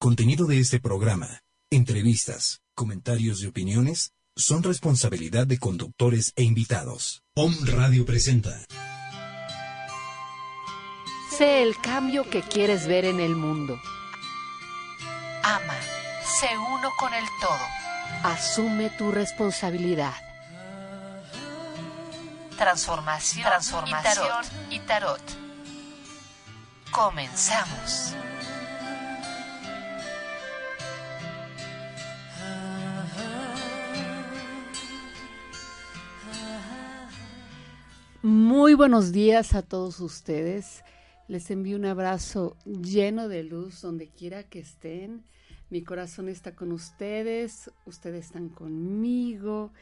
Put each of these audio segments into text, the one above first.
contenido de este programa, entrevistas, comentarios y opiniones son responsabilidad de conductores e invitados. Om Radio presenta. Sé el cambio que quieres ver en el mundo. Ama, sé uno con el todo. Asume tu responsabilidad. Transformación, Transformación y tarot. Y tarot. Comenzamos. Muy buenos días a todos ustedes. Les envío un abrazo lleno de luz donde quiera que estén. Mi corazón está con ustedes, ustedes están conmigo.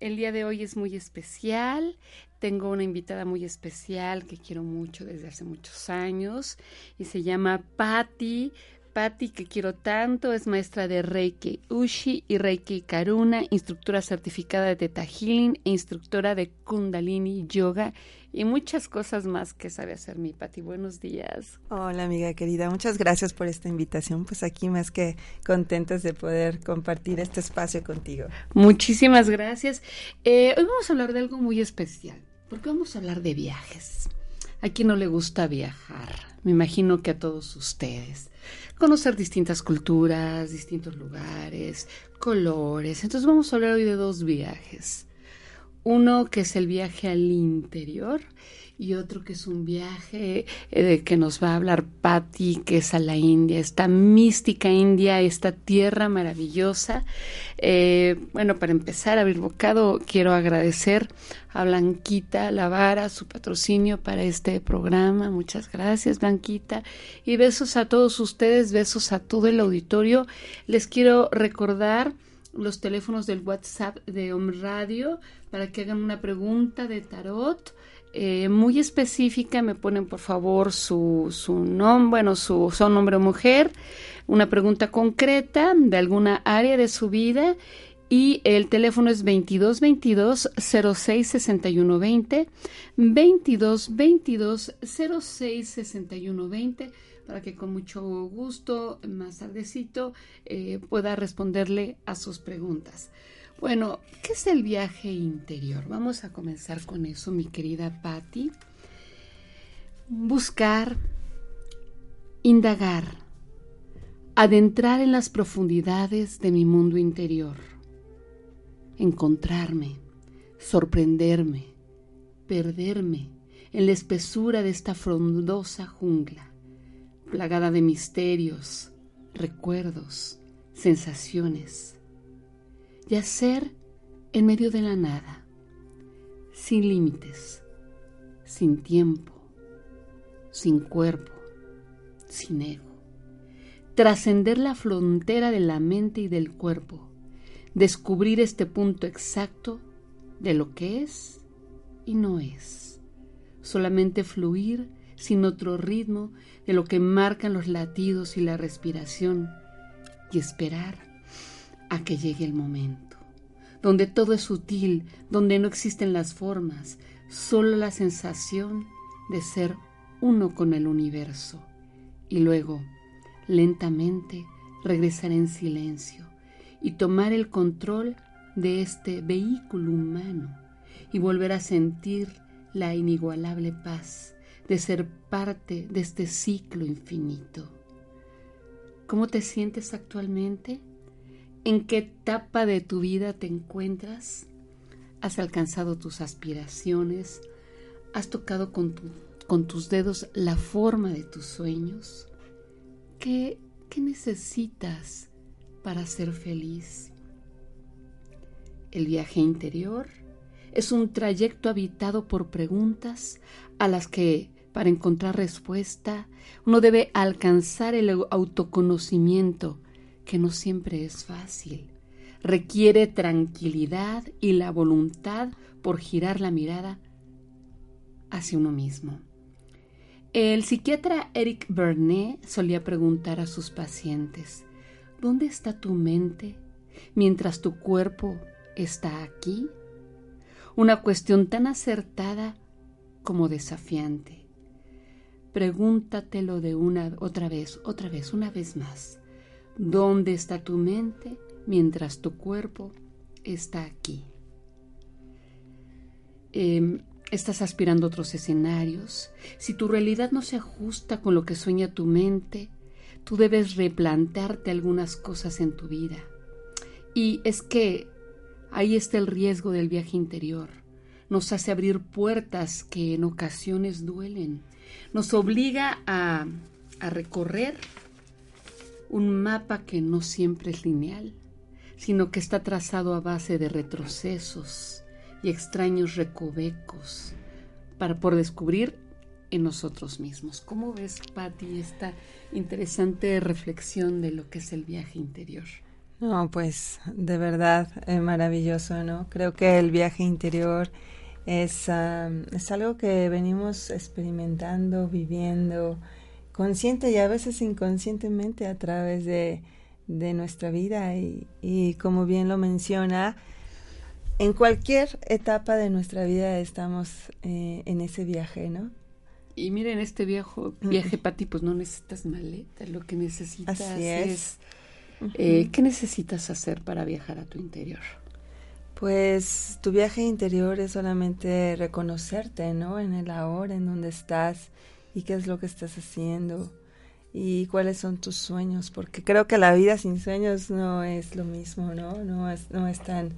El día de hoy es muy especial. Tengo una invitada muy especial que quiero mucho desde hace muchos años y se llama Patti Patti, que quiero tanto, es maestra de Reiki Ushi y Reiki Karuna, instructora certificada de Theta Healing e instructora de Kundalini Yoga y muchas cosas más que sabe hacer mi Patti. Buenos días. Hola amiga querida, muchas gracias por esta invitación. Pues aquí más que contentas de poder compartir este espacio contigo. Muchísimas gracias. Eh, hoy vamos a hablar de algo muy especial, porque vamos a hablar de viajes. ¿A quién no le gusta viajar? Me imagino que a todos ustedes conocer distintas culturas, distintos lugares, colores. Entonces vamos a hablar hoy de dos viajes. Uno que es el viaje al interior y otro que es un viaje eh, que nos va a hablar Patti, que es a la India, esta mística India, esta tierra maravillosa. Eh, bueno, para empezar a abrir bocado, quiero agradecer a Blanquita Lavara su patrocinio para este programa. Muchas gracias, Blanquita. Y besos a todos ustedes, besos a todo el auditorio. Les quiero recordar los teléfonos del WhatsApp de Om Radio para que hagan una pregunta de tarot eh, muy específica, me ponen por favor su, su nombre, bueno, su son hombre o mujer, una pregunta concreta de alguna área de su vida y el teléfono es 22 22 06 61 20 22 22 06 61 20 para que con mucho gusto más tardecito eh, pueda responderle a sus preguntas. Bueno, ¿qué es el viaje interior? Vamos a comenzar con eso, mi querida Patti. Buscar, indagar, adentrar en las profundidades de mi mundo interior, encontrarme, sorprenderme, perderme en la espesura de esta frondosa jungla, plagada de misterios, recuerdos, sensaciones yacer en medio de la nada, sin límites, sin tiempo, sin cuerpo, sin ego. Trascender la frontera de la mente y del cuerpo, descubrir este punto exacto de lo que es y no es. Solamente fluir sin otro ritmo de lo que marcan los latidos y la respiración y esperar a que llegue el momento, donde todo es sutil, donde no existen las formas, solo la sensación de ser uno con el universo. Y luego, lentamente, regresar en silencio y tomar el control de este vehículo humano y volver a sentir la inigualable paz de ser parte de este ciclo infinito. ¿Cómo te sientes actualmente? ¿En qué etapa de tu vida te encuentras? ¿Has alcanzado tus aspiraciones? ¿Has tocado con, tus dedos la forma de tus sueños? ¿Qué, ¿Qué necesitas para ser feliz? El viaje interior es un trayecto habitado por preguntas a las que, para encontrar respuesta, uno debe alcanzar el autoconocimiento que no siempre es fácil. Requiere tranquilidad y la voluntad por girar la mirada hacia uno mismo. El psiquiatra Eric Bernet solía preguntar a sus pacientes, ¿dónde está tu mente mientras tu cuerpo está aquí? Una cuestión tan acertada como desafiante. Pregúntatelo de una otra vez, otra vez, una vez más. ¿Dónde está tu mente mientras tu cuerpo está aquí? Em, estás aspirando a otros escenarios. Si tu realidad no se ajusta con lo que sueña tu mente, tú debes replantearte algunas cosas en tu vida. Y es que ahí está el riesgo del viaje interior. Nos hace abrir puertas que en ocasiones duelen. Nos obliga a, a recorrer un mapa que no siempre es lineal, sino que está trazado a base de retrocesos y extraños recovecos para por descubrir en nosotros mismos. ¿Cómo ves, Patti, esta interesante reflexión de lo que es el viaje interior? No, pues de verdad es maravilloso, ¿no? Creo que el viaje interior es, es algo que venimos experimentando, viviendo, consciente y a veces inconscientemente a través de, nuestra vida y, y, como bien lo menciona, en cualquier etapa de nuestra vida estamos eh, en ese viaje, ¿no? Y miren, este viejo, viaje, Pati, pues no necesitas maleta, lo que necesitas es... Eh, ¿Qué necesitas hacer para viajar a tu interior? Pues tu viaje interior es solamente reconocerte, ¿no? En el ahora, en donde estás, y qué es lo que estás haciendo y cuáles son tus sueños, porque creo que la vida sin sueños no es lo mismo, ¿no? No es, no es tan,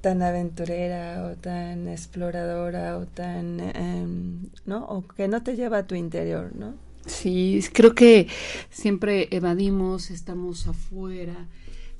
tan aventurera o tan exploradora o tan, em, ¿no? O que no te lleva a tu interior, ¿no? Sí, creo que siempre evadimos, estamos afuera,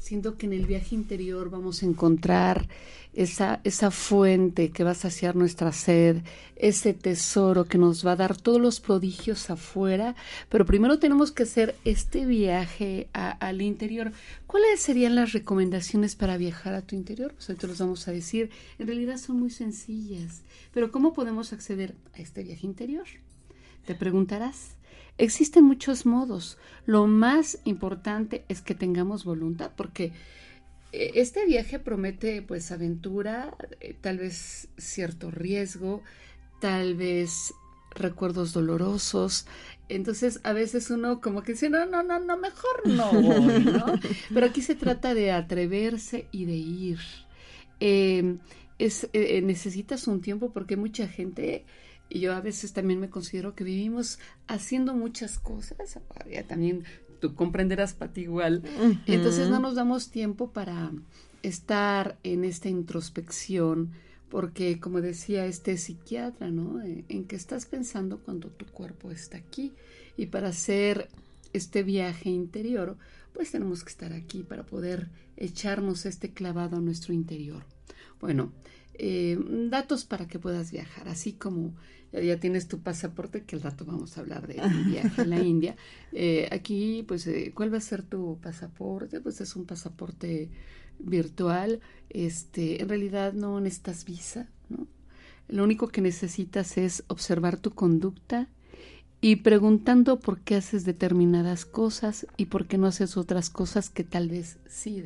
siento que en el viaje interior vamos a encontrar esa, esa fuente que va a saciar nuestra sed, ese tesoro que nos va a dar todos los prodigios afuera, pero primero tenemos que hacer este viaje al interior. ¿Cuáles serían las recomendaciones para viajar a tu interior? Pues te los vamos a decir. En realidad son muy sencillas, pero ¿cómo podemos acceder a este viaje interior? Te preguntarás. Existen muchos modos. Lo más importante es que tengamos voluntad, porque eh, este viaje promete pues aventura, eh, tal vez cierto riesgo, tal vez recuerdos dolorosos. Entonces a veces uno como que dice, no, no, no, no, mejor no voy, ¿no? Pero aquí se trata de atreverse y de ir. Em, es, eh, necesitas un tiempo porque mucha gente y yo a veces también me considero que vivimos haciendo muchas cosas, también tú comprenderás para ti igual, entonces no nos damos tiempo para estar en esta introspección, porque como decía este psiquiatra, ¿no? En qué estás pensando cuando tu cuerpo está aquí y para hacer este viaje interior, pues tenemos que estar aquí para poder echarnos este clavado a nuestro interior. Bueno, eh, datos para que puedas viajar, así como ya tienes tu pasaporte, que al rato vamos a hablar de viaje a la India. Eh, aquí, pues, eh, ¿cuál va a ser tu pasaporte? Pues es un pasaporte virtual. Este, en realidad no necesitas visa, ¿no? Lo único que necesitas es observar tu conducta y preguntando por qué haces determinadas cosas y por qué no haces otras cosas que tal vez sí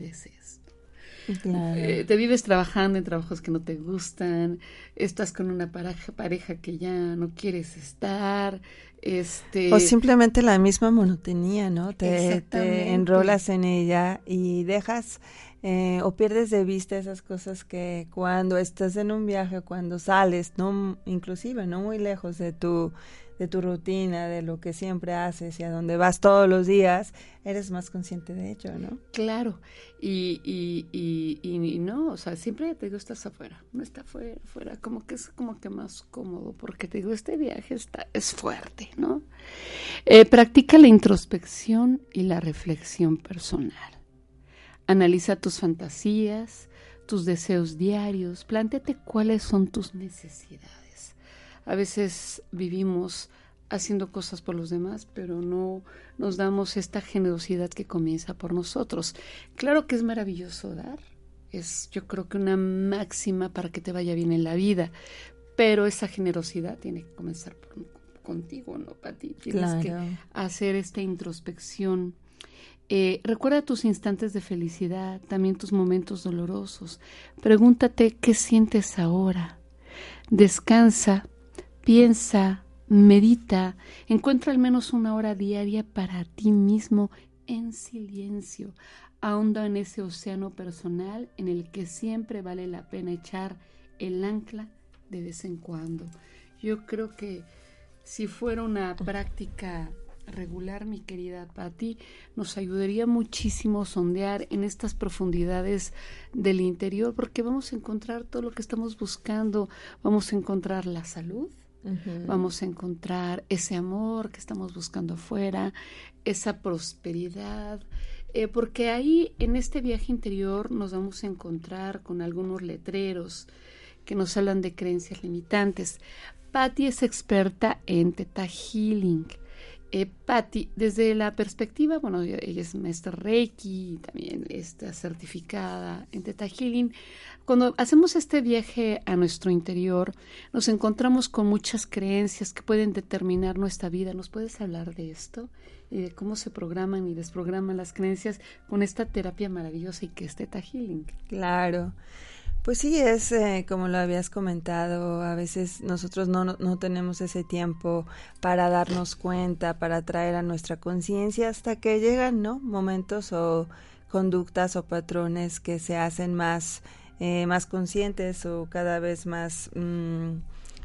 Eh, te vives trabajando en trabajos que no te gustan, estás con una pareja, pareja que ya no quieres estar, este... O simplemente la misma monotonía, ¿no? Te, te enrolas en ella y dejas eh, o pierdes de vista esas cosas que cuando estás en un viaje, cuando sales, no, inclusive no muy lejos de tu de tu rutina, de lo que siempre haces y a donde vas todos los días, eres más consciente de ello, ¿no? Claro, y, y, y, y no, o sea, siempre te digo, estás afuera, no está afuera, afuera, como que es como que más cómodo, porque te digo, este viaje está, es fuerte, ¿no? Eh, practica la introspección y la reflexión personal. Analiza tus fantasías, tus deseos diarios, plántate cuáles son tus necesidades a veces vivimos haciendo cosas por los demás, pero no nos damos esta generosidad que comienza por nosotros. Claro que es maravilloso dar, es yo creo que una máxima para que te vaya bien en la vida, pero esa generosidad tiene que comenzar contigo, ¿no, Pati? Tienes que hacer esta introspección. Eh, recuerda tus instantes de felicidad, también tus momentos dolorosos. Pregúntate qué sientes ahora. Descansa piensa, medita, encuentra al menos una hora diaria para ti mismo en silencio, ahonda en ese océano personal en el que siempre vale la pena echar el ancla de vez en cuando. Yo creo que si fuera una práctica regular, mi querida Patti, nos ayudaría muchísimo sondear en estas profundidades del interior, porque vamos a encontrar todo lo que estamos buscando, vamos a encontrar la salud, vamos a encontrar ese amor que estamos buscando afuera, esa prosperidad, eh, porque ahí en este viaje interior nos vamos a encontrar con algunos letreros que nos hablan de creencias limitantes. Patty es experta en Theta Healing. Eh, Patty, desde la perspectiva, bueno, ella es maestra Reiki, también está certificada en Theta Healing. Cuando hacemos este viaje a nuestro interior, nos encontramos con muchas creencias que pueden determinar nuestra vida. ¿Nos puedes hablar de esto? y de cómo se programan y desprograman las creencias con esta terapia maravillosa y que es Theta Healing. Claro. Pues sí, es eh, como lo habías comentado, a veces nosotros no, no, tenemos ese tiempo para darnos cuenta, para traer a nuestra conciencia hasta que llegan, ¿no? Momentos o conductas o patrones que se hacen más, eh, más conscientes o cada vez más... Mm,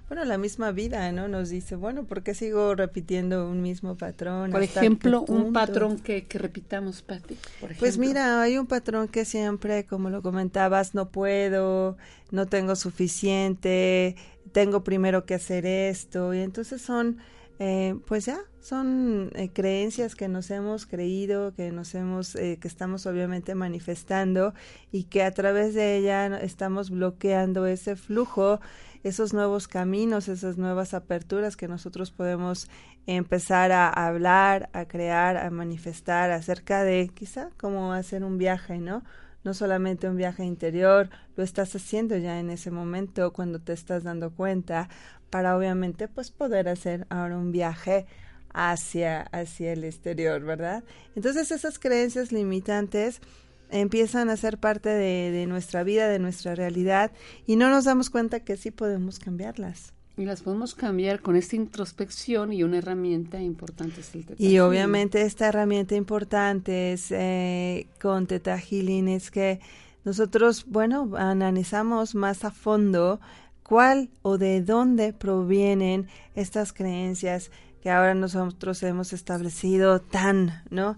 bueno, la misma vida, ¿no? Nos dice, bueno, ¿por qué sigo repitiendo un mismo patrón? Por ejemplo, un patrón que, que repitamos, Pati. Pues mira, hay un patrón que siempre, como lo comentabas, no puedo, no tengo suficiente, tengo primero que hacer esto, y entonces son, eh, pues ya, son eh, creencias que nos hemos creído, que nos hemos, eh, que estamos obviamente manifestando y que a través de ella estamos bloqueando ese flujo esos nuevos caminos, esas nuevas aperturas que nosotros podemos empezar a hablar, a crear, a manifestar acerca de quizá como hacer un viaje, ¿no? No solamente un viaje interior, lo estás haciendo ya en ese momento cuando te estás dando cuenta para obviamente pues poder hacer ahora un viaje hacia hacia el exterior, ¿verdad? Entonces esas creencias limitantes empiezan a ser parte de, nuestra vida, de nuestra realidad, y no nos damos cuenta que sí podemos cambiarlas. Y las podemos cambiar con esta introspección y una herramienta importante es el Teta Y obviamente esta herramienta importante es eh, con Teta Healing es que nosotros, bueno, analizamos más a fondo cuál o de dónde provienen estas creencias que ahora nosotros hemos establecido tan, ¿no?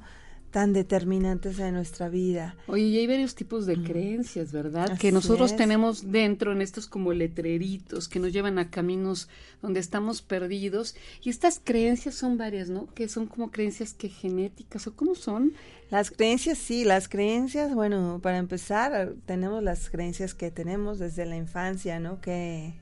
Tan determinantes de nuestra vida. Oye, y hay varios tipos de creencias, ¿verdad? que nosotros tenemos dentro en estos como letreritos que nos llevan a caminos donde estamos perdidos. Y estas creencias son varias, ¿no? Que son como creencias que genéticas o cómo son. Las creencias, sí, las creencias, bueno, para empezar, tenemos las creencias que tenemos desde la infancia, ¿no? Que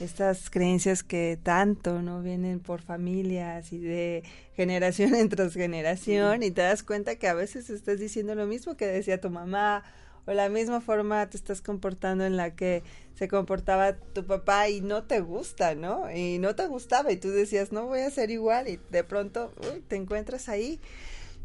estas creencias que tanto no vienen por familias y de generación en tras generación y te das cuenta que a veces estás diciendo lo mismo que decía tu mamá o la misma forma te estás comportando en la que se comportaba tu papá y no te gusta, ¿no? Y no te gustaba y tú decías, no voy a ser igual y de pronto te encuentras ahí.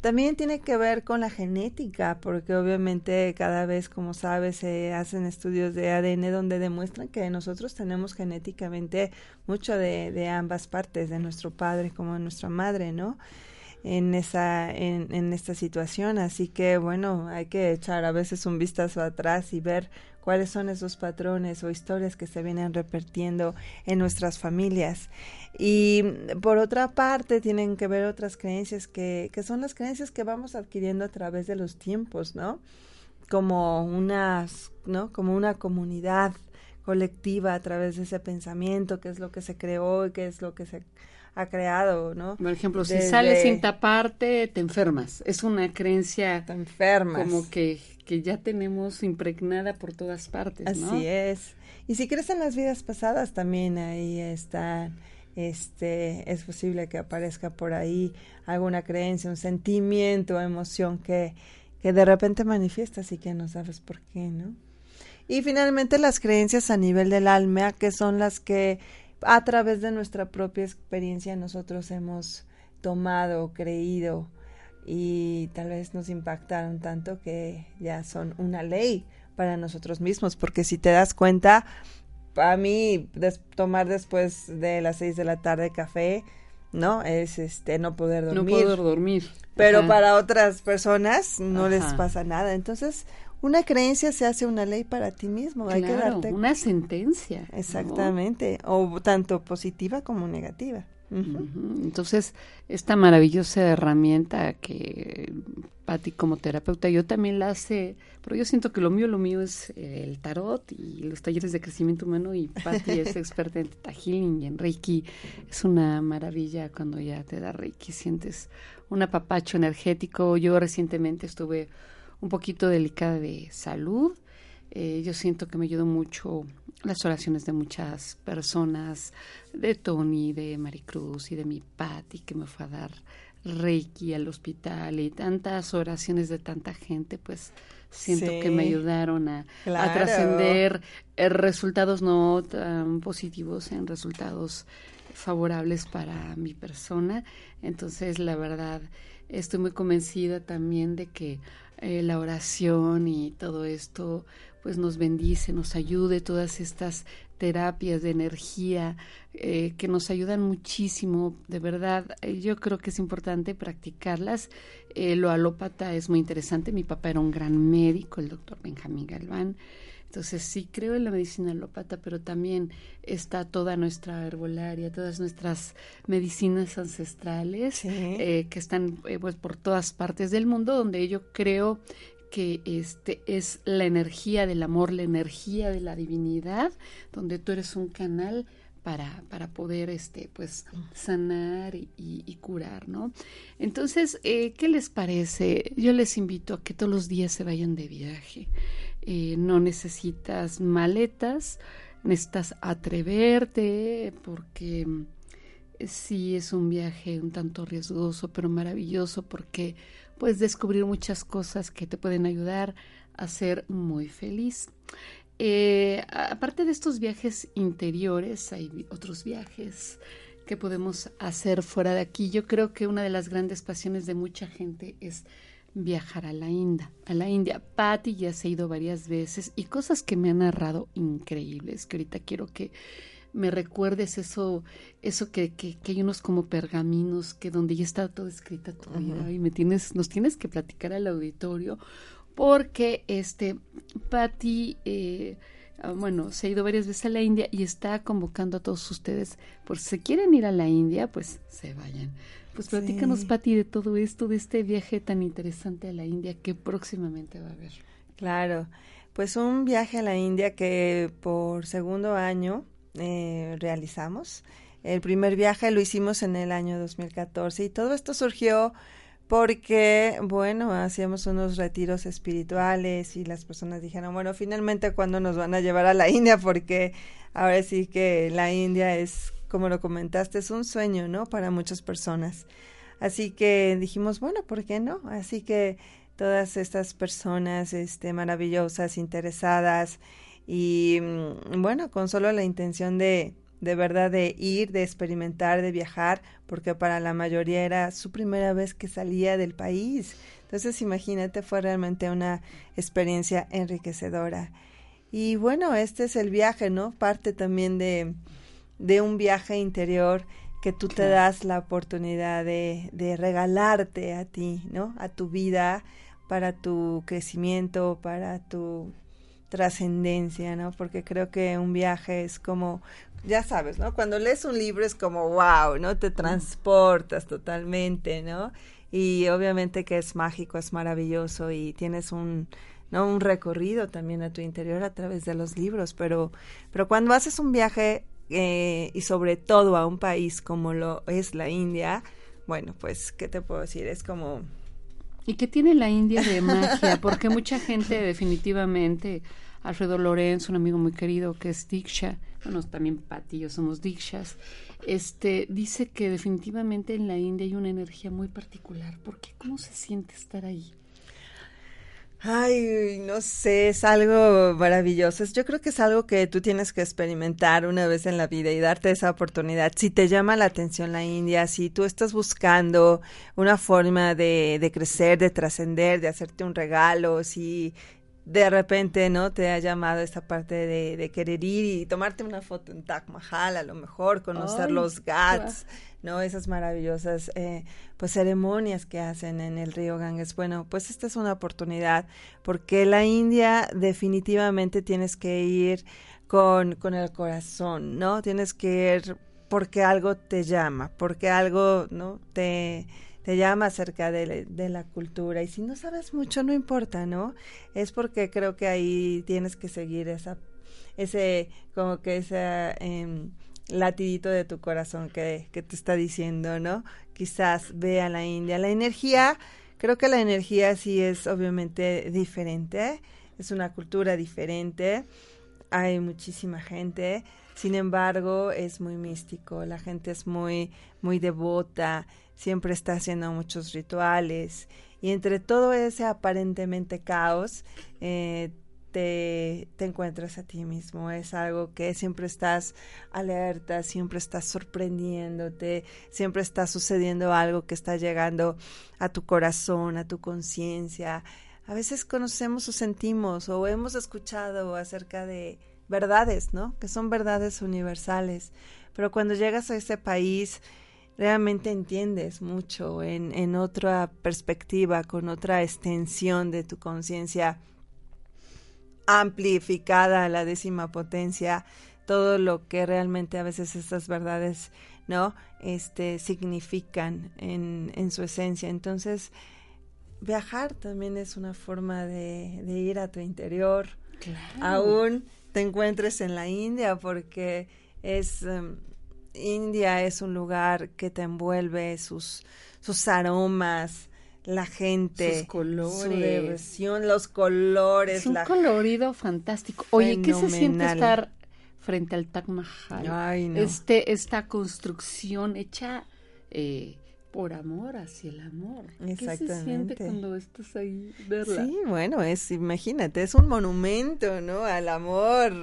También tiene que ver con la genética, porque obviamente cada vez, como sabes, se hacen estudios de ADN donde demuestran que nosotros tenemos genéticamente mucho de, ambas partes, de nuestro padre como de nuestra madre, ¿no? en esa en, en, esta situación así que bueno hay que echar a veces un vistazo atrás y ver cuáles son esos patrones o historias que se vienen repitiendo en nuestras familias. Y por otra parte tienen que ver otras creencias que, que son las creencias que vamos adquiriendo a través de los tiempos no como unas no como una comunidad colectiva a través de ese pensamiento qué es lo que se creó y qué es lo que se ha creado, ¿no? Por ejemplo, si sales sin taparte, te enfermas. Es una creencia te enfermas. como que, que ya tenemos impregnada por todas partes, Así es. Y si crees en las vidas pasadas, también ahí está, este, es posible que aparezca por ahí alguna creencia, un sentimiento, emoción que, que de repente manifiestas y que no sabes por qué, ¿no? Y finalmente las creencias a nivel del alma, que son las que a través de nuestra propia experiencia nosotros hemos tomado, creído y tal vez nos impactaron tanto que ya son una ley para nosotros mismos, porque si te das cuenta, a mí tomar después de las seis de la tarde café ¿no? Es este no poder dormir. No poder dormir. Pero para otras personas no les pasa nada. Entonces, una creencia se hace una ley para ti mismo. Hay que darte una sentencia. Exactamente, o tanto positiva como negativa. Entonces, esta maravillosa herramienta que Patti como terapeuta, yo también la hace, pero yo siento que lo mío, lo mío es el tarot y los talleres de crecimiento humano y Patti es experta en Healing y en Reiki. Es una maravilla cuando ya te da Reiki, sientes un apapacho energético. Yo recientemente estuve un poquito delicada de salud. Eh, yo siento que me ayudó mucho las oraciones de muchas personas, de Tony, de Maricruz y de mi Patti, que me fue a dar Reiki al hospital y tantas oraciones de tanta gente, pues siento que me ayudaron a, a trascender eh, resultados no tan positivos en resultados favorables para mi persona. Entonces, la verdad, estoy muy convencida también de que eh, la oración y todo esto pues nos bendice, nos ayude, todas estas terapias de energía eh, que nos ayudan muchísimo, de verdad, eh, yo creo que es importante practicarlas. lo alópata es muy interesante, mi papá era un gran médico, el doctor Benjamín Galván, entonces sí creo en la medicina alópata, pero también está toda nuestra herbolaria, todas nuestras medicinas ancestrales eh, que están eh, pues por todas partes del mundo, donde yo creo que este es la energía del amor, la energía de la divinidad, donde tú eres un canal para, para poder este pues sanar y, curar, ¿no? Entonces, eh, ¿qué les parece? Yo les invito a que todos los días se vayan de viaje. Eh, no necesitas maletas, necesitas atreverte porque eh, sí es un viaje un tanto riesgoso, pero maravilloso porque puedes descubrir muchas cosas que te pueden ayudar a ser muy feliz. Eh, aparte de estos viajes interiores, hay otros viajes que podemos hacer fuera de aquí. Yo creo que una de las grandes pasiones de mucha gente es viajar a la India. A la India. Patty ya se ha ido varias veces y cosas que me han narrado increíbles, que ahorita quiero que me recuerdes eso, eso que, que, hay unos como pergaminos que donde ya está todo escrito tu y me tienes, nos tienes que platicar al auditorio, porque este Patty eh, bueno, se ha ido varias veces a la India y está convocando a todos ustedes, por si se quieren ir a la India, pues se vayan. Pues platícanos, Patti, de todo esto, de este viaje tan interesante a la India que próximamente va a haber. Claro, pues un viaje a la India que por segundo año eh, realizamos. El primer viaje lo hicimos en el año 2014 y todo esto surgió porque, bueno, hacíamos unos retiros espirituales y las personas dijeron, bueno, finalmente cuándo nos van a llevar a la India porque ahora sí que la India es como lo comentaste, es un sueño, ¿no? Para muchas personas. Así que dijimos, bueno, ¿por qué no? Así que todas estas personas este, maravillosas, interesadas y mm, bueno, con solo la intención de, de verdad de ir, de experimentar, de viajar, porque para la mayoría era su primera vez que salía del país. Entonces, imagínate, fue realmente una experiencia enriquecedora. Y bueno, este es el viaje, ¿no? Parte también de, de un viaje interior que tú te das la oportunidad de, de regalarte a ti, ¿no? A tu vida, para tu crecimiento, para tu trascendencia, ¿no? Porque creo que un viaje es como, ya sabes, ¿no? Cuando lees un libro es como, wow, ¿no? Te transportas totalmente, ¿no? Y obviamente que es mágico, es maravilloso y tienes un, ¿no? Un recorrido también a tu interior a través de los libros, pero, pero cuando haces un viaje eh, y sobre todo a un país como lo es la India, bueno, pues, ¿qué te puedo decir? Es como... ¿Y qué tiene la India de magia? Porque mucha gente definitivamente, Alfredo Lorenzo, un amigo muy querido que es Diksha, bueno, también Pati yo somos Dikshas, este, dice que definitivamente en la India hay una energía muy particular. ¿Por qué? ¿Cómo se siente estar ahí? Ay, no sé, es algo maravilloso. Yo creo que es algo que tú tienes que experimentar una vez en la vida y darte esa oportunidad. Si te llama la atención la India, si tú estás buscando una forma de, de crecer, de trascender, de hacerte un regalo, si de repente, ¿no? Te ha llamado esta parte de, querer ir y tomarte una foto en Taj Mahal, a lo mejor, conocer los Ghats, ¿no? Esas maravillosas, eh, pues, ceremonias que hacen en el río Ganges. Bueno, pues esta es una oportunidad, porque la India definitivamente tienes que ir con, con el corazón, ¿no? Tienes que ir porque algo te llama, porque algo, ¿no? Te te llama acerca de, la cultura y si no sabes mucho no importa, ¿no? Es porque creo que ahí tienes que seguir esa, ese, como que ese em, latidito de tu corazón que, te está diciendo, ¿no? Quizás vea la India. La energía, creo que la energía sí es obviamente diferente, es una cultura diferente, hay muchísima gente, sin embargo es muy místico, la gente es muy, muy devota, siempre está haciendo muchos rituales y entre todo ese aparentemente caos eh, te, te, encuentras a ti mismo. Es algo que siempre estás alerta, siempre estás sorprendiéndote, siempre está sucediendo algo que está llegando a tu corazón, a tu conciencia. A veces conocemos o sentimos o hemos escuchado acerca de verdades, ¿no? Que son verdades universales. Pero cuando llegas a ese país, realmente entiendes mucho en, en otra perspectiva, con otra extensión de tu conciencia amplificada a la décima potencia, todo lo que realmente a veces estas verdades, ¿no? Este, significan en, en su esencia. Entonces, viajar también es una forma de, de ir a tu interior. Aún te encuentres en la India porque es em, India es un lugar que te envuelve sus, sus aromas, la gente, sus colores, su diversión, los colores. Es un colorido fantástico. Oye, ¿qué se siente estar frente al Taj Mahal? Ay, no. Este, esta construcción hecha eh, por amor hacia el amor. Exactamente. ¿Qué se siente cuando estás ahí verla? Sí, bueno, es, imagínate, es un monumento, ¿no? Al amor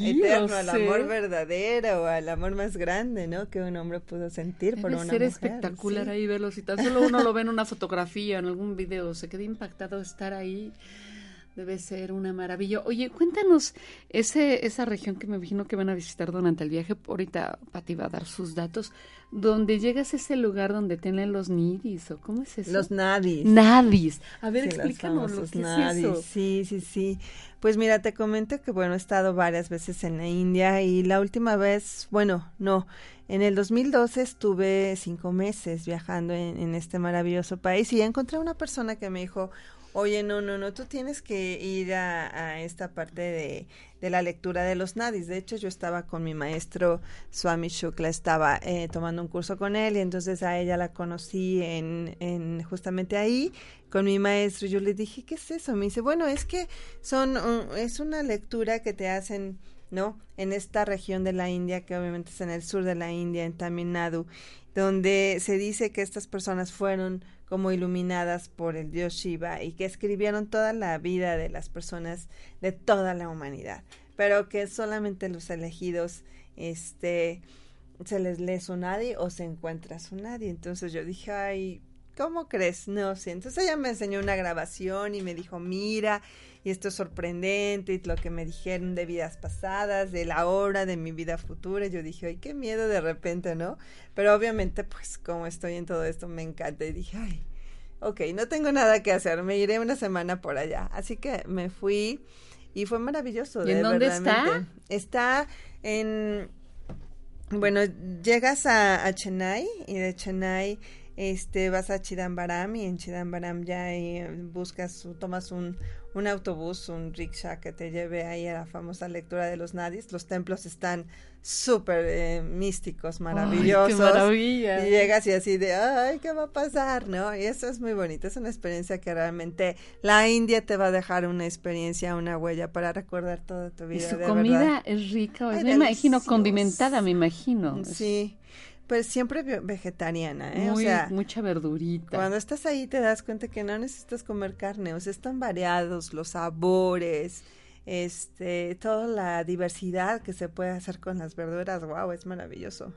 eterno, al amor verdadero, al amor más grande, ¿no? Que un hombre pudo sentir por una ser espectacular ahí verlo. Si tan solo uno lo ve en una fotografía, en algún video, se queda impactado estar ahí. Debe ser una maravilla. Oye, cuéntanos ese, esa región que me imagino que van a visitar durante el viaje. Ahorita Pati va a dar sus datos donde llegas a ese lugar donde tienen los nidis, o cómo es eso? Los nadis. Nadis. A ver, explícanos los nadis. Sí, sí, sí. Pues mira, te comento que, bueno, he estado varias veces en la India y la última vez, bueno, no, en el 2012 estuve cinco meses viajando en, en este maravilloso país y encontré una persona que me dijo, oye, no, no, no, tú tienes que ir a, esta parte de, de, la lectura de los nadis. De hecho, yo estaba con mi maestro Swami Shukla, estaba eh, tomando un curso con él y entonces a ella la conocí en, en justamente ahí con mi maestro. Yo le dije, ¿qué es eso? Me dice, bueno, es que son, es una lectura que te hacen ¿no? En esta región de la India, que obviamente es en el sur de la India, en Tamil Nadu, donde se dice que estas personas fueron como iluminadas por el dios Shiva y que escribieron toda la vida de las personas de toda la humanidad, pero que solamente los elegidos este se les lee su nadie o se encuentra su nadie. Entonces yo dije, ay, ¿cómo crees? No sé. Entonces ella me enseñó una grabación y me dijo, mira, y esto es sorprendente, y lo que me dijeron de vidas pasadas, de la hora, de mi vida futura. yo dije, ay, qué miedo de repente, ¿no? Pero obviamente, pues como estoy en todo esto, me encanta. Y dije, ay, ok, no tengo nada que hacer, me iré una semana por allá. Así que me fui y fue maravilloso. ¿Y en dónde está? Está en... Bueno, llegas a, a Chennai y de Chennai este vas a Chidambaram y en Chidambaram ya eh, buscas tomas un, un autobús, un rickshaw que te lleve ahí a la famosa lectura de los nadis. Los templos están súper eh, místicos, maravillosos. qué maravilla. Y llegas y así de, ay, ¿qué va a pasar? ¿No? Y eso es muy bonito, es una experiencia que realmente la India te va a dejar una experiencia, una huella para recordar toda tu vida. Y su comida es rica, me imagino condimentada, me imagino. Sí. Pues siempre vegetariana, ¿eh? o sea, mucha verdurita. Cuando estás ahí te das cuenta que no necesitas comer carne, o sea, están variados los sabores, este, toda la diversidad que se puede hacer con las verduras, wow, es maravilloso.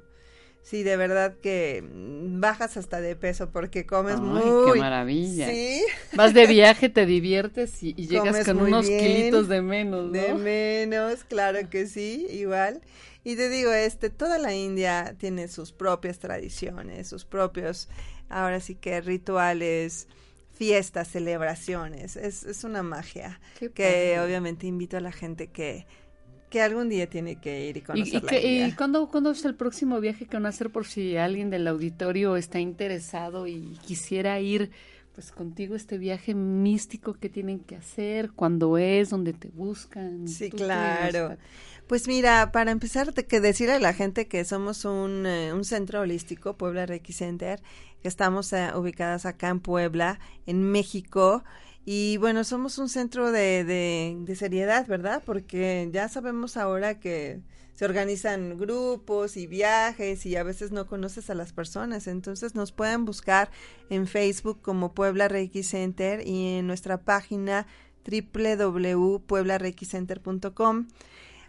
Sí, de verdad que mm, bajas hasta de peso porque comes Ay, muy... qué maravilla. Sí. Vas de viaje, te diviertes y, y llegas Comes con muy unos bien, kilitos de menos, ¿no? De menos, claro que sí, igual. Y te digo, este, toda la India tiene sus propias tradiciones, sus propios, ahora sí que rituales, fiestas, celebraciones. Es, es una magia Qué que padre. obviamente invito a la gente que, que algún día tiene que ir y ¿Y, conocer y, la qué- y India. cuándo, cuándo es el próximo viaje que van a hacer por si alguien del auditorio está interesado y quisiera ir pues contigo este viaje místico que tienen que hacer, cuándo es, dónde te buscan? Sí, ¿Tú qué claro. Pues mira, para empezar, te- que decirle a la gente que somos un, eh, centro holístico, Puebla Reiki Center, que estamos eh, ubicadas acá en Puebla, en México. Y bueno, somos un centro de, de, de seriedad, ¿verdad? Porque ya sabemos ahora que se organizan grupos y viajes y a veces no conoces a las personas. Entonces nos pueden buscar en Facebook como Puebla Reiki Center y en nuestra página www.pueblareikicenter.com.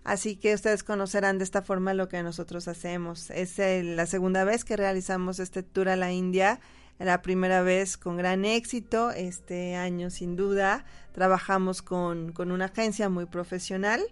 Así que ustedes conocerán de esta forma lo que nosotros hacemos. Es el- la segunda vez que realizamos este tour a la India. La primera vez con gran éxito. Este año, sin duda, trabajamos con, con una agencia muy profesional.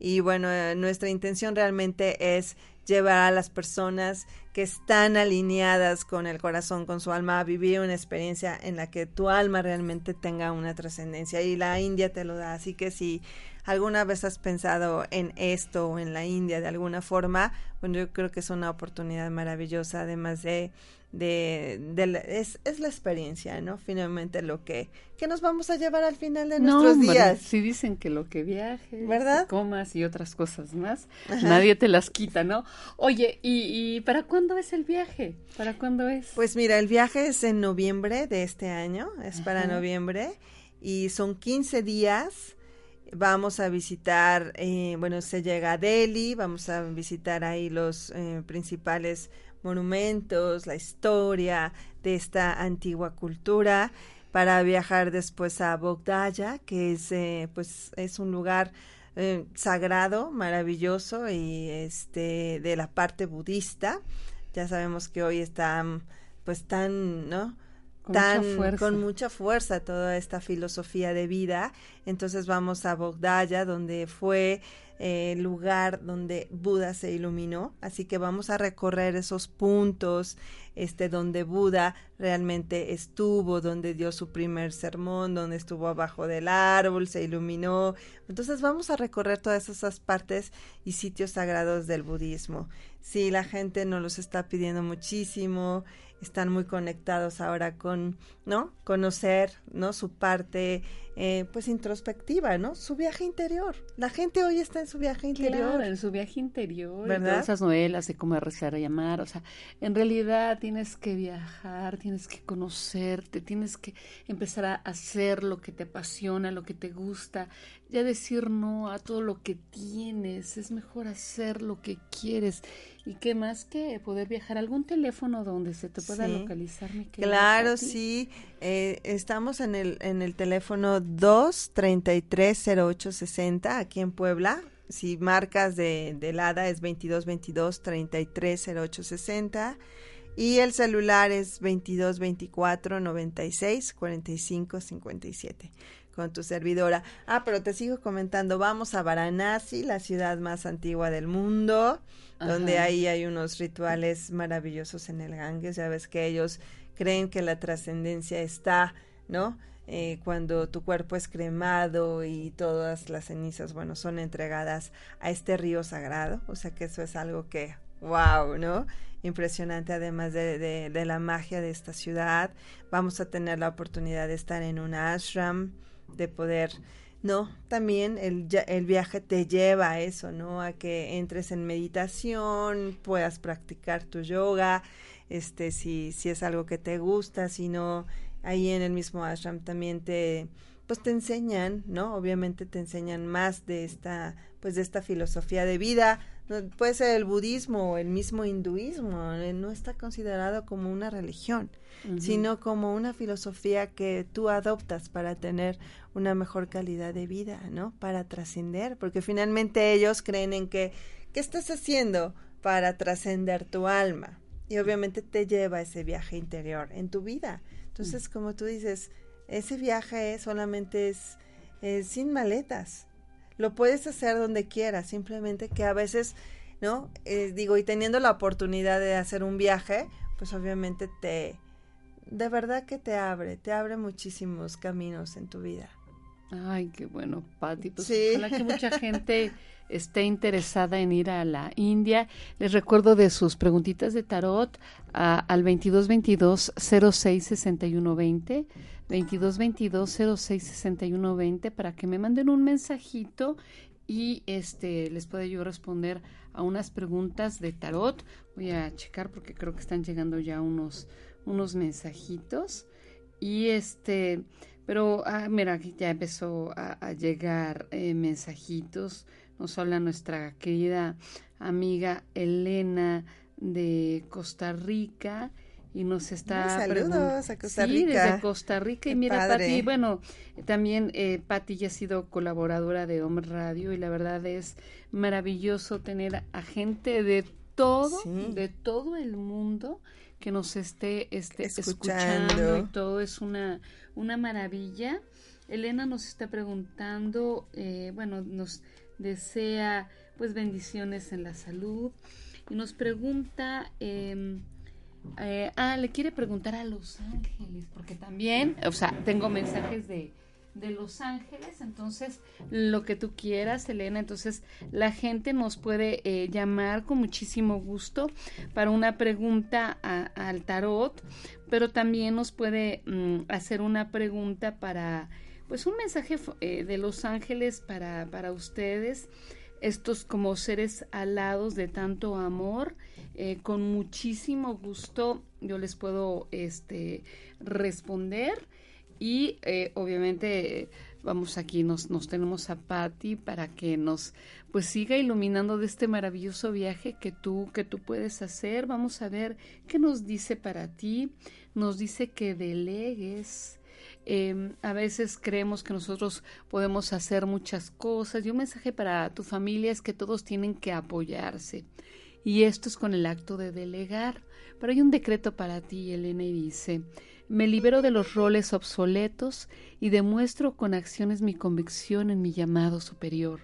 Y bueno, eh, nuestra intención realmente es llevar a las personas que están alineadas con el corazón, con su alma, a vivir una experiencia en la que tu alma realmente tenga una trascendencia. Y la India te lo da. Así que si alguna vez has pensado en esto o en la India de alguna forma, bueno, yo creo que es una oportunidad maravillosa, además de, de, de la- es, es la experiencia, ¿no? Finalmente lo que, que nos vamos a llevar al final de No, nuestros días. Sí dicen que lo que viajes, ¿Verdad? que comas y otras cosas más, Ajá. nadie te las quita, ¿no? Oye, ¿y, y para cuándo es el viaje? ¿Para cuándo es? Pues mira, el viaje es en noviembre de este año, es para noviembre, y son 15 días. Vamos a visitar, eh, bueno, se llega a Delhi, vamos a visitar ahí los eh, principales monumentos, la historia de esta antigua cultura, para viajar después a Bogdaya, que es, eh, pues, es un lugar eh, sagrado, maravilloso y este de la parte budista. Ya sabemos que hoy está pues tan, ¿no? Con tan mucha fuerza. con mucha fuerza toda esta filosofía de vida. Entonces vamos a Bogdaya, donde fue eh, el lugar donde Buda se iluminó. Así que vamos a recorrer esos puntos, este, donde Buda realmente estuvo, donde dio su primer sermón, donde estuvo abajo del árbol, se iluminó. Entonces vamos a recorrer todas esas partes y sitios sagrados del budismo. Sí, la gente nos los está pidiendo muchísimo están muy conectados ahora con, ¿no? Conocer, ¿no? Su parte, eh, pues, introspectiva, ¿no? Su viaje interior. La gente hoy está en su viaje interior. Claro, en su viaje interior, ¿Verdad? todas esas novelas de cómo rezar a llamar, o sea, en realidad tienes que viajar, tienes que conocerte, tienes que empezar a hacer lo que te apasiona, lo que te gusta, ya decir no a todo lo que tienes, es mejor hacer lo que quieres y qué más que poder viajar, algún teléfono donde se te pueda Sí. localizar, mi Claro, sí. Eh, estamos en el, en el teléfono 233-0860 aquí en Puebla. Si marcas de, del ADA es 2222-330860 y el celular es 2224-96-4557 con tu servidora. Ah, pero te sigo comentando, vamos a Varanasi, la ciudad más antigua del mundo, donde ahí hay unos rituales maravillosos en el Ganges. Ya ves que ellos creen que la trascendencia está, ¿no? Eh, cuando tu cuerpo es cremado y todas las cenizas, bueno, son entregadas a este río sagrado. O sea que eso es algo que, wow, ¿no? Impresionante, además de, de, de la magia de esta ciudad. Vamos a tener la oportunidad de estar en un ashram, de poder no, también el, el viaje te lleva a eso, ¿no? A que entres en meditación, puedas practicar tu yoga, este, si, si es algo que te gusta, si no, ahí en el mismo ashram también te, pues te enseñan, ¿no? Obviamente te enseñan más de esta, pues de esta filosofía de vida. No, puede ser el budismo o el mismo hinduismo, eh, no está considerado como una religión sino como una filosofía que tú adoptas para tener una mejor calidad de vida, ¿no? Para trascender, porque finalmente ellos creen en que, ¿qué estás haciendo para trascender tu alma. Y obviamente te lleva ese viaje interior en tu vida. Entonces, mm. como tú dices, ese viaje solamente es, sin maletas. Lo puedes hacer donde quieras, simplemente que a veces, ¿no? Eh, digo, y teniendo la oportunidad de hacer un viaje, pues obviamente te, de verdad que te abre, te abre muchísimos caminos en tu vida. Ay, qué bueno, Patti. Pues ojalá que mucha gente esté interesada en ir a la India. Les recuerdo de sus preguntitas de tarot al 2222 066120 2222 066120 para que me manden un mensajito y este les pueda yo responder a unas preguntas de tarot. Voy a checar porque creo que están llegando ya unos unos mensajitos y este pero ah, mira ya empezó a, llegar eh, mensajitos nos habla nuestra querida amiga Elena de Costa Rica y nos está saludos a Costa Rica. Sí, desde Costa Rica y mira Pati, bueno, también eh, Pati ya ha sido colaboradora de Hombre Radio y la verdad es maravilloso tener a gente de todo, de todo el mundo que nos esté, esté escuchando. y todo es una una maravilla. Elena nos está preguntando, eh, bueno, nos desea pues bendiciones en la salud y nos pregunta, em, eh, ah, le quiere preguntar a Los Ángeles, porque también, o sea, tengo mensajes de, de Los Ángeles, entonces lo que tú quieras, Elena, entonces la gente nos puede eh, llamar con muchísimo gusto para una pregunta al tarot, pero también nos puede mm, hacer una pregunta para pues un mensaje eh, de Los Ángeles para, para ustedes, estos como seres alados de tanto amor, eh, con muchísimo gusto yo les puedo este, responder y eh, obviamente vamos aquí, nos, nos tenemos a Patti para que nos pues siga iluminando de este maravilloso viaje que tú, que tú puedes hacer. Vamos a ver qué nos dice para ti. Nos dice que delegues, Em, a veces creemos que nosotros podemos hacer muchas cosas y un mensaje para tu familia es que todos tienen que apoyarse. Y esto es con el acto de delegar. Pero hay un decreto para ti, Elena, y dice, me libero de los roles obsoletos y demuestro con acciones mi convicción en mi llamado superior.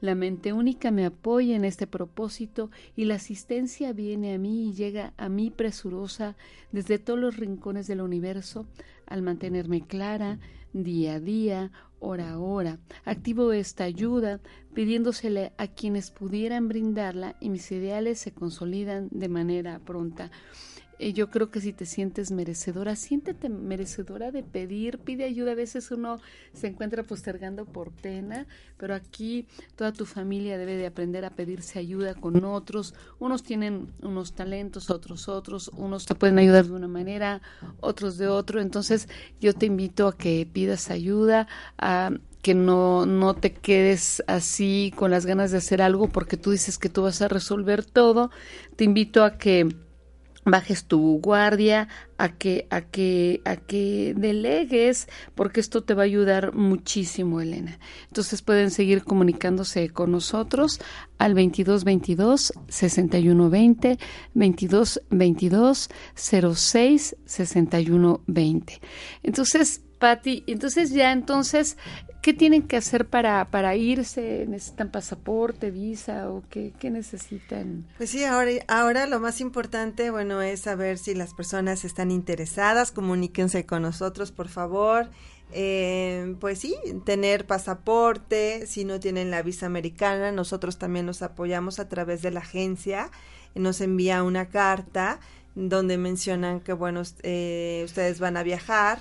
La mente única me apoya en este propósito y la asistencia viene a mí y llega a mí presurosa desde todos los rincones del universo al mantenerme clara día a día, hora a hora. Activo esta ayuda pidiéndosele a quienes pudieran brindarla y mis ideales se consolidan de manera pronta. Eh, yo creo que si te sientes merecedora, siéntete merecedora de pedir, pide ayuda. A veces uno se encuentra postergando por pena, pero aquí toda tu familia debe de aprender a pedirse ayuda con otros. Unos tienen unos talentos, otros otros, unos te pueden ayudar de una manera, otros de otro. Entonces yo te invito a que pidas ayuda, a que no, no te quedes así con las ganas de hacer algo porque tú dices que tú vas a resolver todo. Te invito a que bajes tu guardia, a que, a que, a que delegues, porque esto te va a ayudar muchísimo, Elena. Entonces pueden seguir comunicándose con nosotros al 2222 6120 2222 06 6120. Entonces, Patti, entonces ya entonces ¿Qué tienen que hacer para, para irse? ¿Necesitan pasaporte, visa o qué, qué necesitan? Pues sí, ahora, ahora lo más importante, bueno, es saber si las personas están interesadas, comuníquense con nosotros, por favor. Eh, pues sí, tener pasaporte, si no tienen la visa americana, nosotros también nos apoyamos a través de la agencia, nos envía una carta donde mencionan que, bueno, eh, ustedes van a viajar,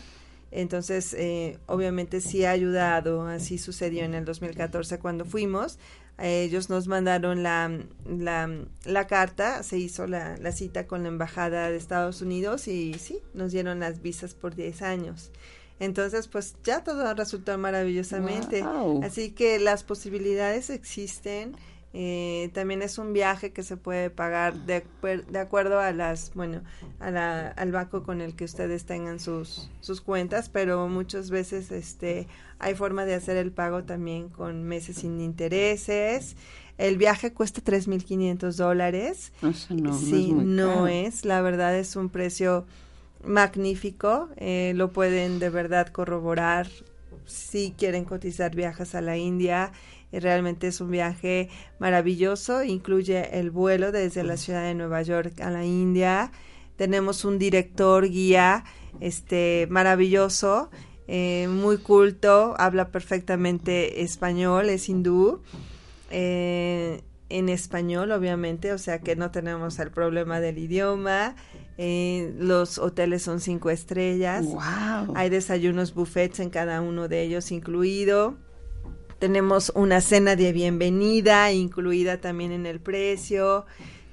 entonces, eh, obviamente sí ha ayudado, así sucedió en el 2014 cuando fuimos. ellos nos mandaron la, la, la carta, se hizo la, la, cita con la Embajada de Estados Unidos y sí, nos dieron las visas por 10 años. Entonces, pues ya todo resultó maravillosamente. Así que las posibilidades existen Eh, también es un viaje que se puede pagar de, de acuerdo a las, bueno, a la, al banco con el que ustedes tengan sus, sus cuentas, pero muchas veces este, hay forma de hacer el pago también con meses sin intereses. El viaje cuesta 3.500 dólares. no, sí, no, es, la verdad es un precio magnífico. Eh, lo pueden de verdad corroborar si quieren cotizar viajes a la India realmente es un viaje maravilloso, incluye el vuelo desde la ciudad de Nueva York a la India. Tenemos un director guía este maravilloso, eh, muy culto, habla perfectamente español, es hindú. Eh, en español, obviamente, o sea que no tenemos el problema del idioma. Eh, los hoteles son cinco estrellas. Hay desayunos buffets en cada uno de ellos incluido. Tenemos una cena de bienvenida incluida también en el precio,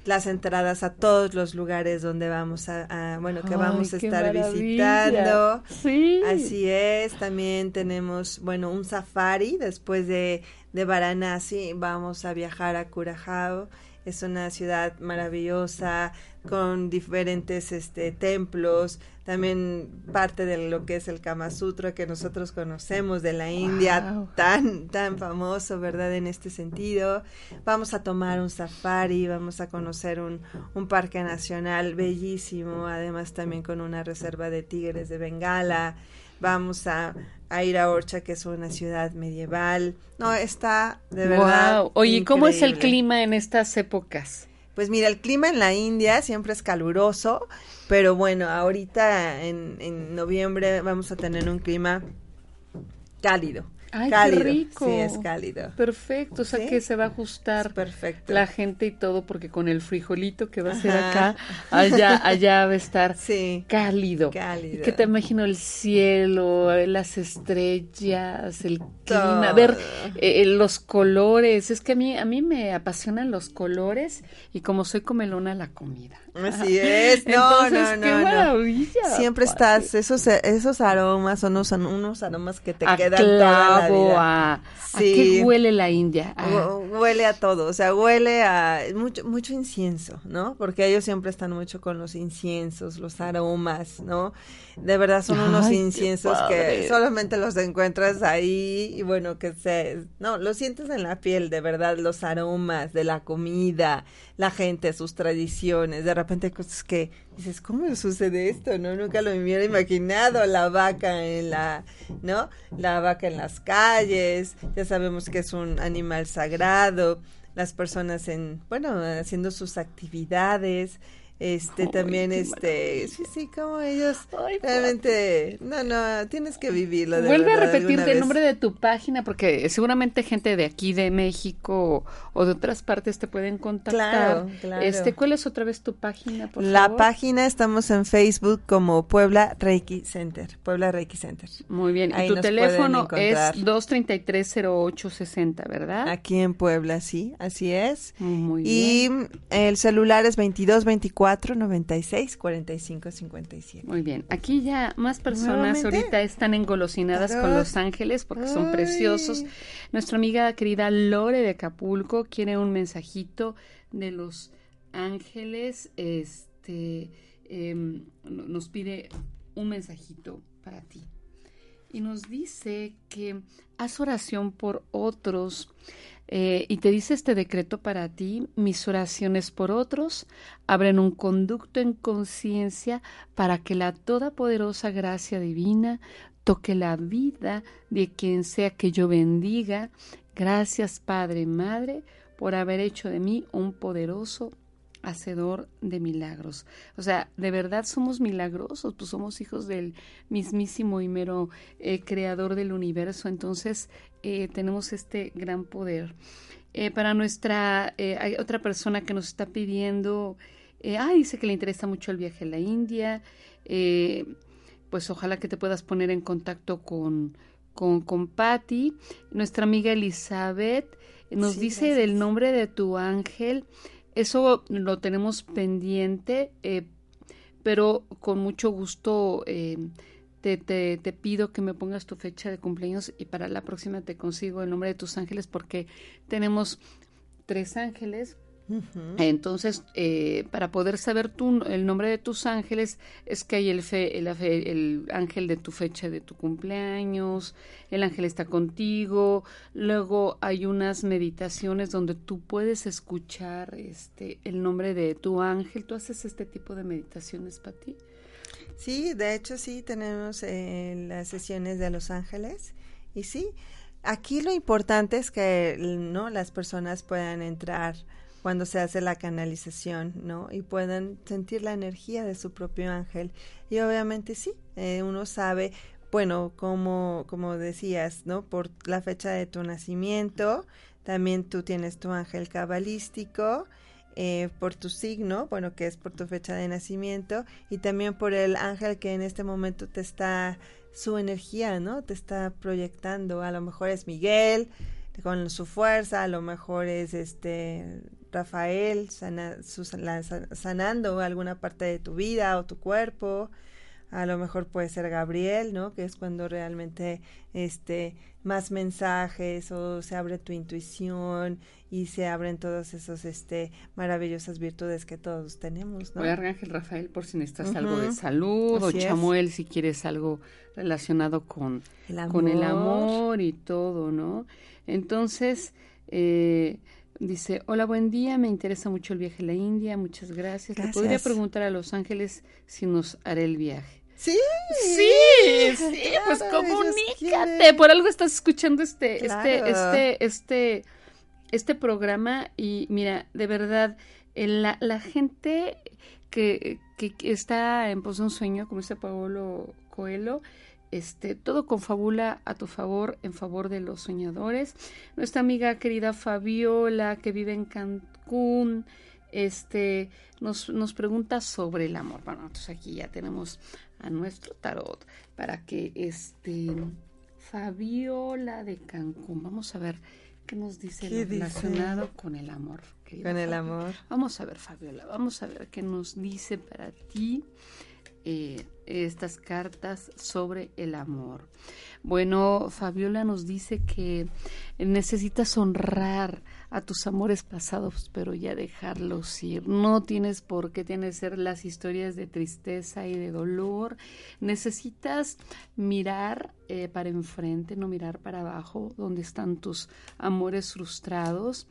las entradas a todos los lugares donde vamos a, bueno, que vamos a estar visitando. Sí. Así es, también tenemos, bueno, un safari después de, de Varanasi, vamos a viajar a Curajao es una ciudad maravillosa con diferentes este templos también parte de lo que es el Kama Sutra que nosotros conocemos de la India tan tan famoso verdad en este sentido. Vamos a tomar un safari vamos a conocer un, un parque nacional bellísimo además también con una reserva de tigres de Bengala vamos a, ir a Orcha, que es una ciudad medieval. No, está de verdad. Wow. Oye, ¿cómo es el clima en estas épocas? Pues mira, el clima en la India siempre es caluroso, pero bueno, ahorita en, en noviembre vamos a tener un clima cálido. Ay, cálido. qué rico. Sí, es cálido. Perfecto, o sea que se va a ajustar perfecto. la gente y todo, porque con el frijolito que va a ser acá, allá, allá va a estar sí. cálido. Cálido. Y que te imagino el cielo, las estrellas, el clima, ver eh, los colores. Es que a mí, a mí me apasionan los colores y como soy comelona, la comida. Así es, no, Entonces, no, no, maravilla. Siempre estás, esos, esos aromas son unos, unos aromas que te a quedan toda vida. a, ¿a Sí. qué huele la India? Ah, Hu- Huele a todo, o sea, huele a mucho, mucho incienso, ¿no? Porque ellos siempre están mucho con los inciensos, los aromas, ¿no? De verdad son unos Ay, inciensos que solamente los encuentras ahí y bueno, que se, no, lo sientes en la piel, de verdad, los aromas de la comida, la gente, sus tradiciones, de repente hay cosas que dices, ¿cómo sucede esto? No, nunca lo hubiera imaginado, la vaca en la, ¿no? La vaca en las calles, ya sabemos que es un animal sagrado, las personas en, bueno, haciendo sus actividades, este Ay, también este sí sí como ellos Ay, realmente no no tienes que vivirlo de Vuelve a verdad repetirte el nombre de tu página porque seguramente gente de aquí de México o, o de otras partes te pueden contactar. Claro, claro. Este, ¿cuál es otra vez tu página, por la favor? página estamos en Facebook como Puebla Reiki Center Puebla Reiki Center Muy bien. Ahí y tu teléfono es encontrar. 233-0860, ¿verdad? aquí en Puebla sí así es Muy y bien. el celular es 22 24 96 45 57 Muy bien. Aquí ya más personas ahorita están engolosinadas con los ángeles porque son preciosos. Nuestra amiga querida Lore de Acapulco quiere un mensajito de los ángeles. Este em, no- nos pide un mensajito para ti. Y nos dice que haz oración por otros. eh, y te dice este decreto para ti, mis oraciones por otros abren un conducto en conciencia para que la todopoderosa gracia divina toque la vida de quien sea que yo bendiga. Gracias Padre, Madre, por haber hecho de mí un poderoso hacedor de milagros. O sea, de verdad somos milagrosos, pues somos hijos del mismísimo y mero eh, creador del universo, entonces eh, tenemos este gran poder. Eh, para nuestra, hay otra persona que nos está pidiendo, ah, dice que le interesa mucho el viaje a la India, pues ojalá que te puedas poner en contacto con, con, con Patty. Nuestra amiga Elizabeth nos Sí, dice gracias. del nombre de tu ángel, eso lo tenemos pendiente, eh, pero con mucho gusto eh, te, te, te pido que me pongas tu fecha de cumpleaños y para la próxima te consigo el nombre de tus ángeles porque tenemos tres ángeles. Entonces, eh, para poder saber tú el nombre de tus ángeles, es que hay el, fe, el, el, ángel de tu fecha de tu cumpleaños, el ángel está contigo, luego hay unas meditaciones donde tú puedes escuchar este, el nombre de tu ángel. ¿Tú haces este tipo de meditaciones para ti? Sí, de hecho sí, tenemos eh, las sesiones de los ángeles y sí, aquí lo importante es que no las personas puedan entrar cuando se hace la canalización, ¿no? Y puedan sentir la energía de su propio ángel. Y obviamente sí, eh, uno sabe, bueno, como, como decías, ¿no? Por la fecha de tu nacimiento, también tú tienes tu ángel cabalístico, eh, por tu signo, bueno, que es por tu fecha de nacimiento, y también por el ángel que en este momento te está, su energía, ¿no? Te está proyectando. A lo mejor es Miguel con su fuerza, a lo mejor es este Rafael sanando alguna parte de tu vida o tu cuerpo. A lo mejor puede ser Gabriel, ¿no? Que es cuando realmente este más mensajes o se abre tu intuición y se abren todas esas este maravillosas virtudes que todos tenemos, ¿no? Voy a Arcángel Rafael por si necesitas algo de salud o Chamuel si quieres algo relacionado con con el amor y todo, ¿no? Entonces, eh, Dice, hola, buen día, me interesa mucho el viaje a la India, muchas gracias. Le podría preguntar a Los Ángeles si nos haré el viaje. Sí, sí, sí, pues comunícate. Por algo estás escuchando este, este, este, este, este programa y mira, de verdad, la, la gente que, que, está en pos de un sueño, como dice Paolo Coelho, este, todo confabula a tu favor, en favor de los soñadores. Nuestra amiga querida Fabiola, que vive en Cancún, este, nos, nos pregunta sobre el amor. Bueno, entonces aquí ya tenemos a nuestro tarot para que este Fabiola de Cancún, vamos a ver qué nos dice relacionado con el amor. Con el amor. Vamos a ver, Fabiola, vamos a ver qué nos dice para ti. Eh, estas cartas sobre el amor. Bueno, Fabiola nos dice que necesitas honrar a tus amores pasados, pero ya dejarlos ir. No tienes por qué tener las historias de tristeza y de dolor. Necesitas mirar eh, para enfrente, no mirar para abajo, donde están tus amores frustrados.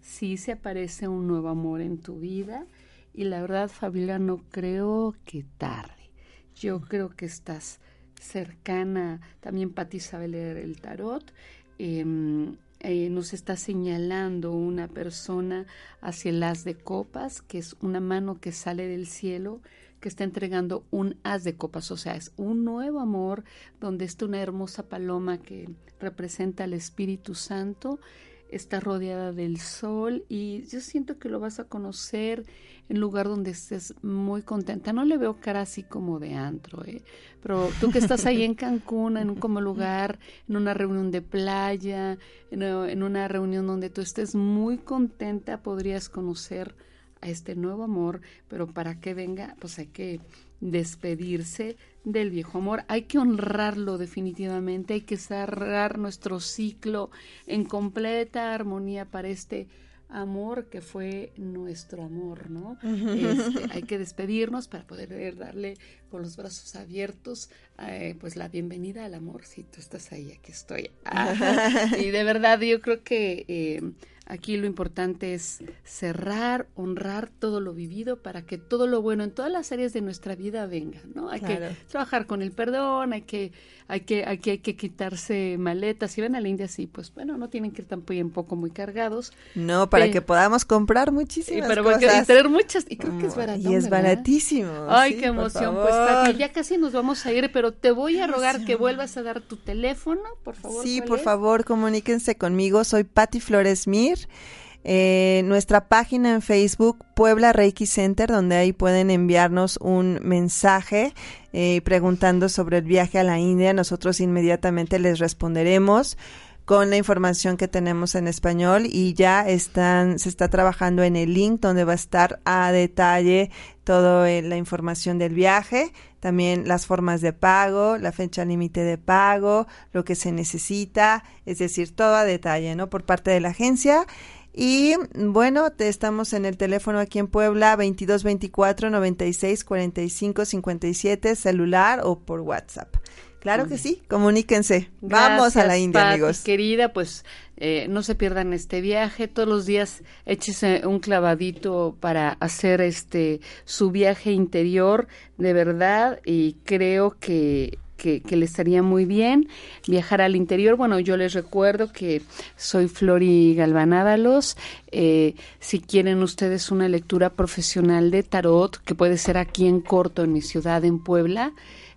Si se aparece un nuevo amor en tu vida, y la verdad, Fabiola, no creo que tarde. Yo creo que estás cercana, también Pati sabe leer el tarot. Em, eh, nos está señalando una persona hacia el as de copas, que es una mano que sale del cielo, que está entregando un as de copas, o sea, es un nuevo amor donde está una hermosa paloma que representa al Espíritu Santo está rodeada del sol y yo siento que lo vas a conocer en lugar donde estés muy contenta. No le veo cara así como de antro, ¿eh? pero tú que estás ahí en Cancún, en un como lugar, en una reunión de playa, en, en una reunión donde tú estés muy contenta, podrías conocer a este nuevo amor, pero para que venga, pues hay que despedirse del viejo amor. Hay que honrarlo definitivamente, hay que cerrar nuestro ciclo en completa armonía para este amor que fue nuestro amor, ¿no? Este, hay que despedirnos para poder darle con los brazos abiertos, eh, pues la bienvenida al amor. Si tú estás ahí, aquí estoy. y de verdad, yo creo que eh, Aquí lo importante es cerrar, honrar todo lo vivido para que todo lo bueno en todas las áreas de nuestra vida venga, ¿no? Hay que trabajar con el perdón, hay que, hay que, hay que, hay que quitarse maletas. Si van a la India, sí, pues bueno, no tienen que ir tampoco muy cargados. No, para que podamos comprar muchísimas pero cosas. Y tener muchas, y creo que es barato. Y es baratísimo. Ay, qué emoción. Pues ya casi nos vamos a ir, pero te voy a rogar que vuelvas a dar tu teléfono, por favor. Sí, por favor, comuníquense conmigo. Soy Patti Flores Mir eh, nuestra página en Facebook, Puebla Reiki Center, donde ahí pueden enviarnos un mensaje eh, preguntando sobre el viaje a la India. Nosotros inmediatamente les responderemos con la información que tenemos en español y ya están se está trabajando en el link donde va a estar a detalle toda eh, la información del viaje, también las formas de pago, la fecha límite de pago, lo que se necesita, es decir, todo a detalle, ¿no? Por parte de la agencia Y bueno, te estamos en el teléfono aquí en Puebla 2224 96 45 57 celular o por WhatsApp. Claro que sí, comuníquense. Vamos a la India, amigos. Querida, pues eh, no se pierdan este viaje. Todos los días échese un clavadito para hacer este su viaje interior de verdad y creo que que, le estaría muy bien viajar al interior. Bueno, yo les recuerdo que soy Flori Galvanádalos. Eh, si quieren ustedes una lectura profesional de tarot, que puede ser aquí en corto, en mi ciudad, en Puebla,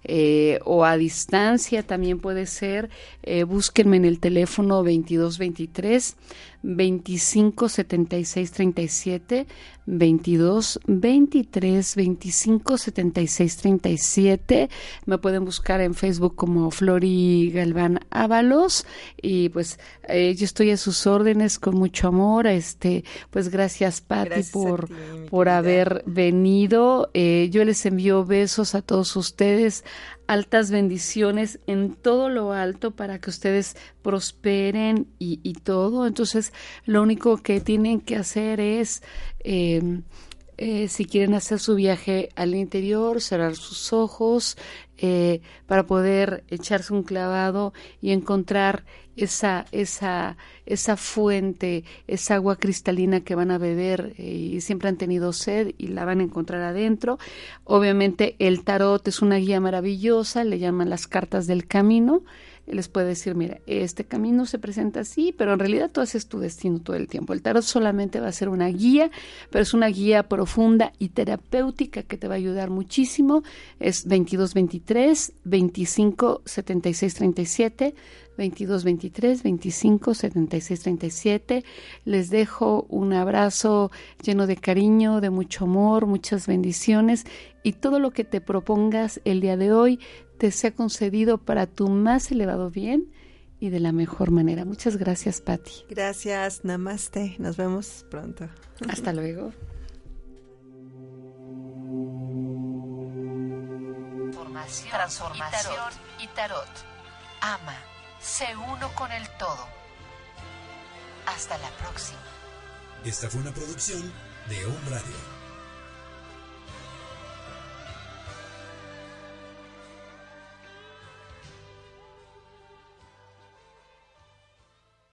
eh, o a distancia también puede ser, eh, búsquenme en el teléfono 2223 25 76 37 22 23 25 76 37 me pueden buscar en Facebook como Flori Galván Ábalos. Y pues eh, yo estoy a sus órdenes con mucho amor. Este pues gracias Patti por por haber venido. Eh, yo les envío besos a todos ustedes altas bendiciones en todo lo alto para que ustedes prosperen y, todo. Entonces lo único que tienen que hacer es, eh, eh, si quieren hacer su viaje al interior, cerrar sus ojos eh, para poder echarse un clavado y encontrar esa, esa, esa fuente, esa agua cristalina que van a beber y siempre han tenido sed y la van a encontrar adentro. Obviamente el tarot es una guía maravillosa, le llaman las cartas del camino les puede decir, mira, este camino se presenta así, pero en realidad tú haces tu destino todo el tiempo. El tarot solamente va a ser una guía, pero es una guía profunda y terapéutica que te va a ayudar muchísimo. Es 2223 25 76 37 22 23 25 76 37. Les dejo un abrazo lleno de cariño, de mucho amor, muchas bendiciones y todo lo que te propongas el día de hoy te sea concedido para tu más elevado bien y de la mejor manera. Muchas gracias, Patti. Gracias, namaste. Nos vemos pronto. Hasta luego. transformación y tarot. Ama, sé uno con el todo. Hasta la próxima. Esta fue una producción de Home Radio.